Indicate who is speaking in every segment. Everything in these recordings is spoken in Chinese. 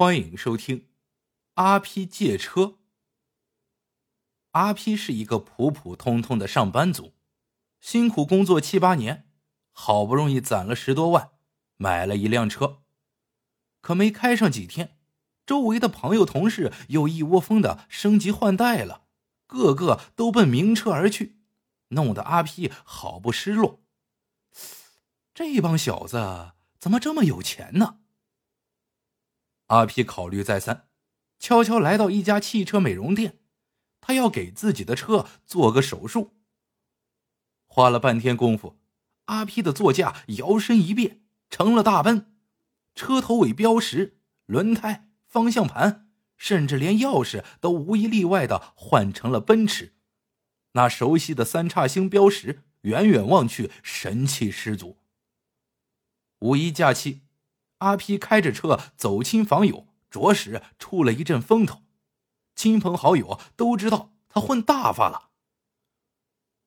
Speaker 1: 欢迎收听《阿 P 借车》。阿 P 是一个普普通通的上班族，辛苦工作七八年，好不容易攒了十多万，买了一辆车。可没开上几天，周围的朋友同事又一窝蜂的升级换代了，个个都奔名车而去，弄得阿 P 好不失落。这帮小子怎么这么有钱呢？阿皮考虑再三，悄悄来到一家汽车美容店，他要给自己的车做个手术。花了半天功夫，阿皮的座驾摇身一变成了大奔，车头尾标识、轮胎、方向盘，甚至连钥匙都无一例外的换成了奔驰。那熟悉的三叉星标识，远远望去神气十足。五一假期。阿皮开着车走亲访友，着实出了一阵风头，亲朋好友都知道他混大发了。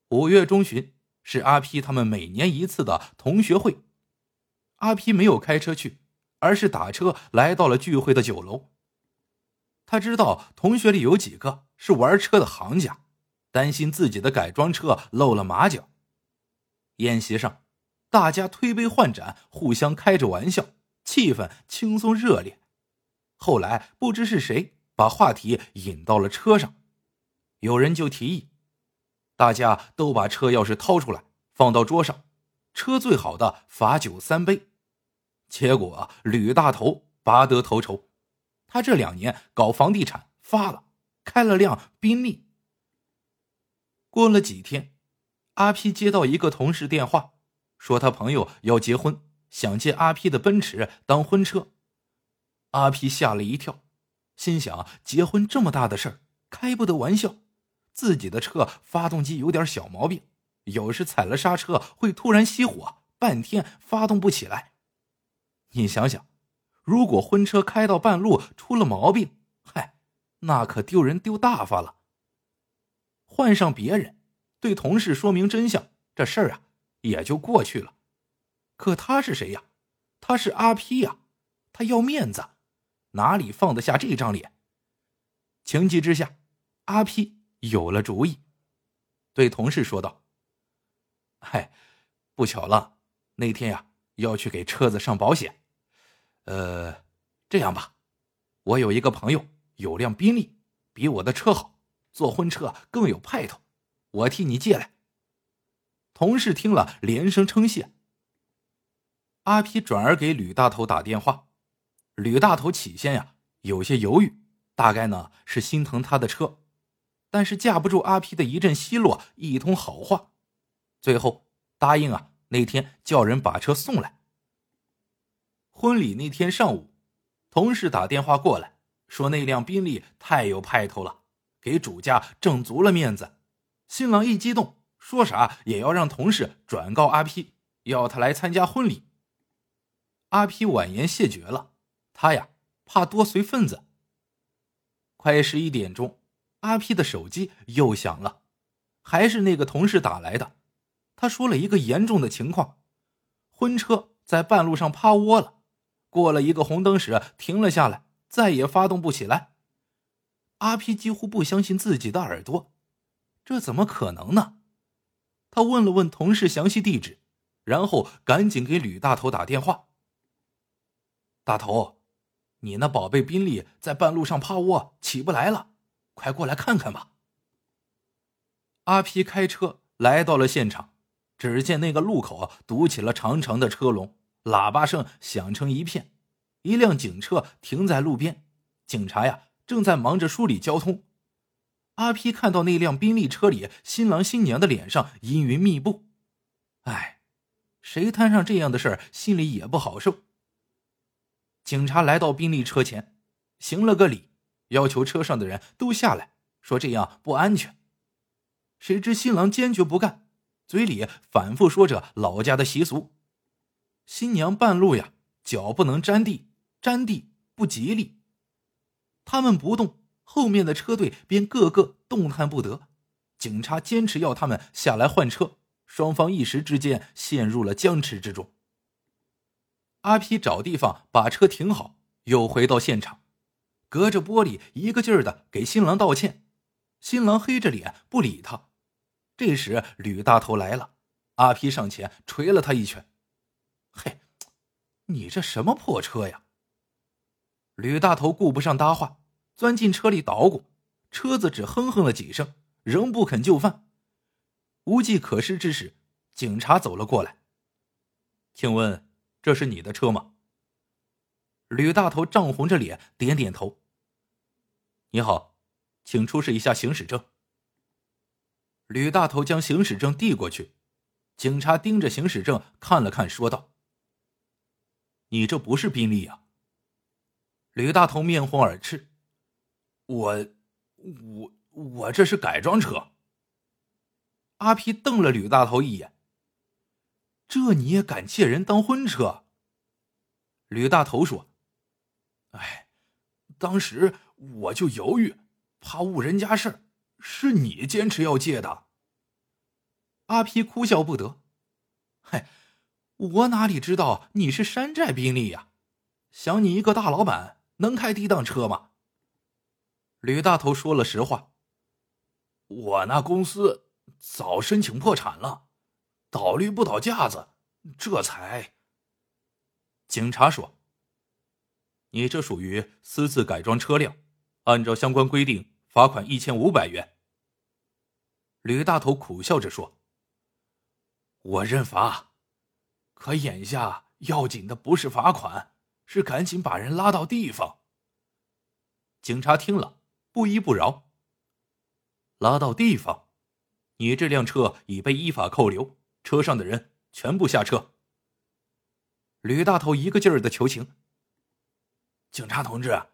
Speaker 1: 五月中旬是阿皮他们每年一次的同学会，阿皮没有开车去，而是打车来到了聚会的酒楼。他知道同学里有几个是玩车的行家，担心自己的改装车露了马脚。宴席上，大家推杯换盏，互相开着玩笑。气氛轻松热烈。后来不知是谁把话题引到了车上，有人就提议，大家都把车钥匙掏出来放到桌上，车最好的罚酒三杯。结果吕大头拔得头筹，他这两年搞房地产发了，开了辆宾利。过了几天，阿皮接到一个同事电话，说他朋友要结婚。想借阿皮的奔驰当婚车，阿皮吓了一跳，心想：结婚这么大的事儿，开不得玩笑。自己的车发动机有点小毛病，有时踩了刹车会突然熄火，半天发动不起来。你想想，如果婚车开到半路出了毛病，嗨，那可丢人丢大发了。换上别人，对同事说明真相，这事儿啊也就过去了。可他是谁呀？他是阿 P 呀，他要面子，哪里放得下这张脸？情急之下，阿 P 有了主意，对同事说道：“嗨，不巧了，那天呀要去给车子上保险。呃，这样吧，我有一个朋友有辆宾利，比我的车好，做婚车更有派头，我替你借来。”同事听了，连声称谢。阿皮转而给吕大头打电话，吕大头起先呀有些犹豫，大概呢是心疼他的车，但是架不住阿皮的一阵奚落，一通好话，最后答应啊那天叫人把车送来。婚礼那天上午，同事打电话过来，说那辆宾利太有派头了，给主家挣足了面子。新郎一激动，说啥也要让同事转告阿皮，要他来参加婚礼。阿皮婉言谢绝了，他呀怕多随份子。快十一点钟，阿皮的手机又响了，还是那个同事打来的。他说了一个严重的情况：婚车在半路上趴窝了，过了一个红灯时停了下来，再也发动不起来。阿皮几乎不相信自己的耳朵，这怎么可能呢？他问了问同事详细地址，然后赶紧给吕大头打电话。大头，你那宝贝宾利在半路上趴窝起不来了，快过来看看吧。阿皮开车来到了现场，只见那个路口堵起了长长的车龙，喇叭声响成一片，一辆警车停在路边，警察呀正在忙着梳理交通。阿皮看到那辆宾利车里新郎新娘的脸上阴云密布，哎，谁摊上这样的事儿，心里也不好受。警察来到宾利车前，行了个礼，要求车上的人都下来，说这样不安全。谁知新郎坚决不干，嘴里反复说着老家的习俗：新娘半路呀，脚不能沾地，沾地不吉利。他们不动，后面的车队便个个动弹不得。警察坚持要他们下来换车，双方一时之间陷入了僵持之中。阿皮找地方把车停好，又回到现场，隔着玻璃一个劲儿的给新郎道歉。新郎黑着脸不理他。这时吕大头来了，阿皮上前捶了他一拳：“嘿，你这什么破车呀！”吕大头顾不上搭话，钻进车里捣鼓，车子只哼哼了几声，仍不肯就范。无计可施之时，警察走了过来：“请问这是你的车吗？”吕大头涨红着脸点点头。你好，请出示一下行驶证。吕大头将行驶证递过去，警察盯着行驶证看了看，说道：“你这不是宾利呀。”吕大头面红耳赤：“我，我，我这是改装车。”阿皮瞪了吕大头一眼：“这你也敢借人当婚车？”吕大头说。哎，当时我就犹豫，怕误人家事是你坚持要借的。阿皮哭笑不得，嘿，我哪里知道你是山寨宾利呀？想你一个大老板能开低档车吗？吕大头说了实话，我那公司早申请破产了，倒绿不倒架子，这才。警察说。你这属于私自改装车辆，按照相关规定，罚款一千五百元。吕大头苦笑着说：“我认罚，可眼下要紧的不是罚款，是赶紧把人拉到地方。”警察听了，不依不饶：“拉到地方，你这辆车已被依法扣留，车上的人全部下车。”吕大头一个劲儿的求情。警察同志，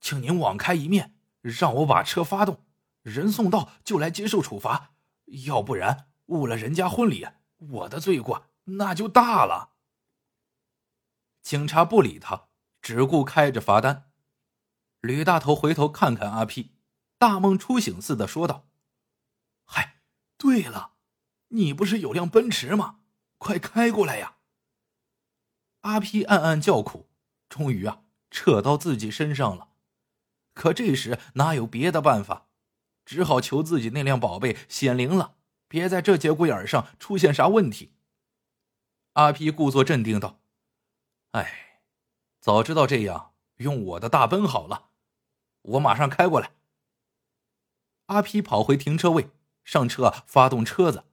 Speaker 1: 请您网开一面，让我把车发动，人送到就来接受处罚。要不然误了人家婚礼，我的罪过那就大了。警察不理他，只顾开着罚单。吕大头回头看看阿 P，大梦初醒似的说道：“嗨，对了，你不是有辆奔驰吗？快开过来呀！”阿 P 暗暗叫苦，终于啊。扯到自己身上了，可这时哪有别的办法，只好求自己那辆宝贝显灵了，别在这节骨眼上出现啥问题。阿皮故作镇定道：“哎，早知道这样，用我的大奔好了，我马上开过来。”阿皮跑回停车位，上车发动车子，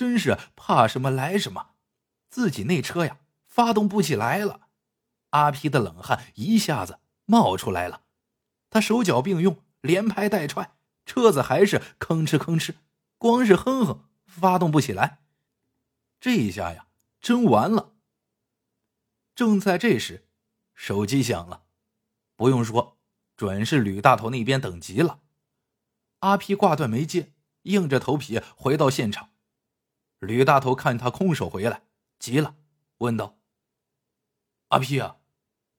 Speaker 1: 真是怕什么来什么，自己那车呀，发动不起来了。阿皮的冷汗一下子冒出来了，他手脚并用，连拍带踹，车子还是吭哧吭哧，光是哼哼，发动不起来。这一下呀，真完了。正在这时，手机响了，不用说，准是吕大头那边等急了。阿皮挂断没接，硬着头皮回到现场。吕大头看他空手回来，急了，问道：“阿皮啊？”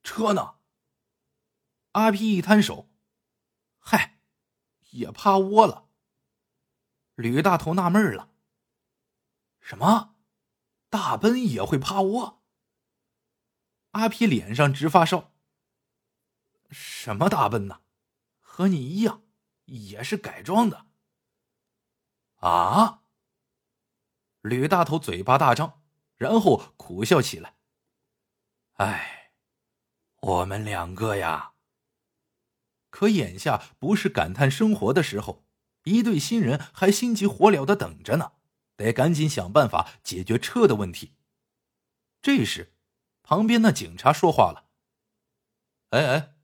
Speaker 1: 车呢？阿皮一摊手，嗨，也趴窝了。吕大头纳闷了：什么？大奔也会趴窝？阿皮脸上直发烧。什么大奔呢？和你一样，也是改装的。啊！吕大头嘴巴大张，然后苦笑起来。哎。我们两个呀，可眼下不是感叹生活的时候，一对新人还心急火燎的等着呢，得赶紧想办法解决车的问题。这时，旁边那警察说话了：“哎哎，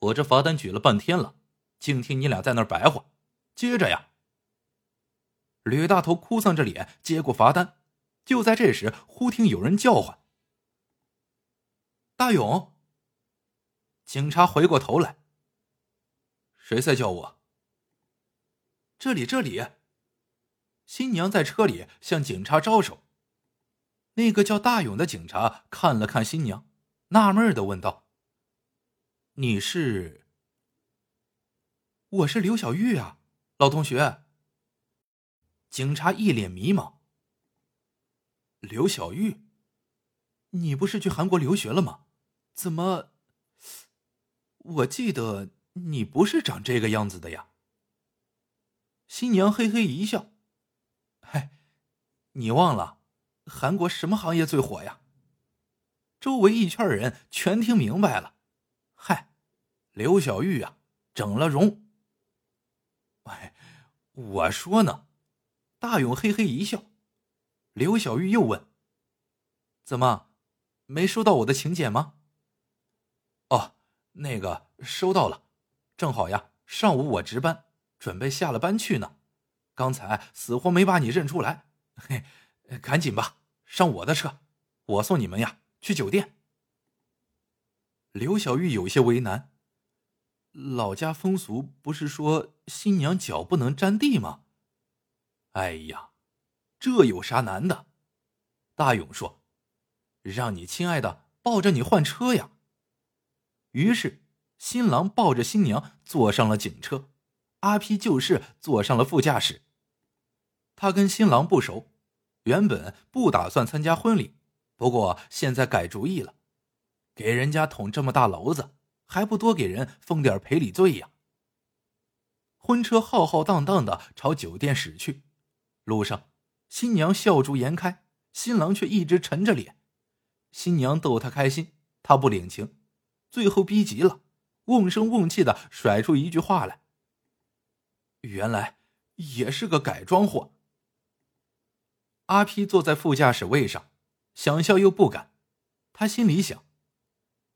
Speaker 1: 我这罚单举了半天了，净听你俩在那儿白话，接着呀。”吕大头哭丧着脸接过罚单，就在这时，忽听有人叫唤：“大勇！”警察回过头来，谁在叫我？这里，这里。新娘在车里向警察招手。那个叫大勇的警察看了看新娘，纳闷的问道：“你是？”“我是刘小玉啊，老同学。”警察一脸迷茫。“刘小玉，你不是去韩国留学了吗？怎么？”我记得你不是长这个样子的呀。”新娘嘿嘿一笑：“嗨，你忘了，韩国什么行业最火呀？”周围一圈人全听明白了：“嗨，刘小玉啊，整了容。”哎，我说呢。大勇嘿嘿一笑。刘小玉又问：“怎么，没收到我的请柬吗？”“哦，那个收到了，正好呀，上午我值班，准备下了班去呢。刚才死活没把你认出来，嘿，赶紧吧，上我的车，我送你们呀去酒店。”刘小玉有些为难。老家风俗不是说新娘脚不能沾地吗？哎呀！这有啥难的？大勇说：“让你亲爱的抱着你换车呀。”于是新郎抱着新娘坐上了警车，阿皮就是坐上了副驾驶。他跟新郎不熟，原本不打算参加婚礼，不过现在改主意了，给人家捅这么大娄子，还不多给人封点赔礼罪呀？婚车浩浩荡荡的朝酒店驶去，路上。新娘笑逐颜开，新郎却一直沉着脸。新娘逗他开心，他不领情，最后逼急了，瓮声瓮气的甩出一句话来：“原来也是个改装货。”阿皮坐在副驾驶位上，想笑又不敢。他心里想：“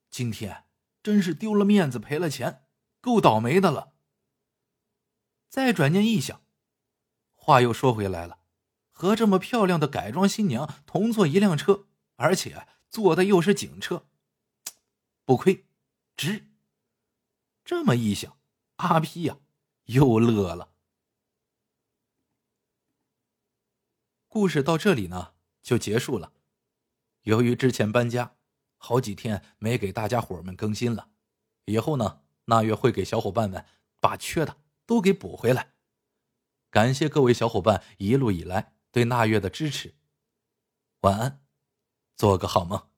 Speaker 1: 今天真是丢了面子，赔了钱，够倒霉的了。”再转念一想，话又说回来了。和这么漂亮的改装新娘同坐一辆车，而且坐的又是警车，不亏，值。这么一想，阿皮呀又乐了。故事到这里呢就结束了。由于之前搬家，好几天没给大家伙们更新了，以后呢那月会给小伙伴们把缺的都给补回来。感谢各位小伙伴一路以来。对那月的支持。晚安，做个好梦。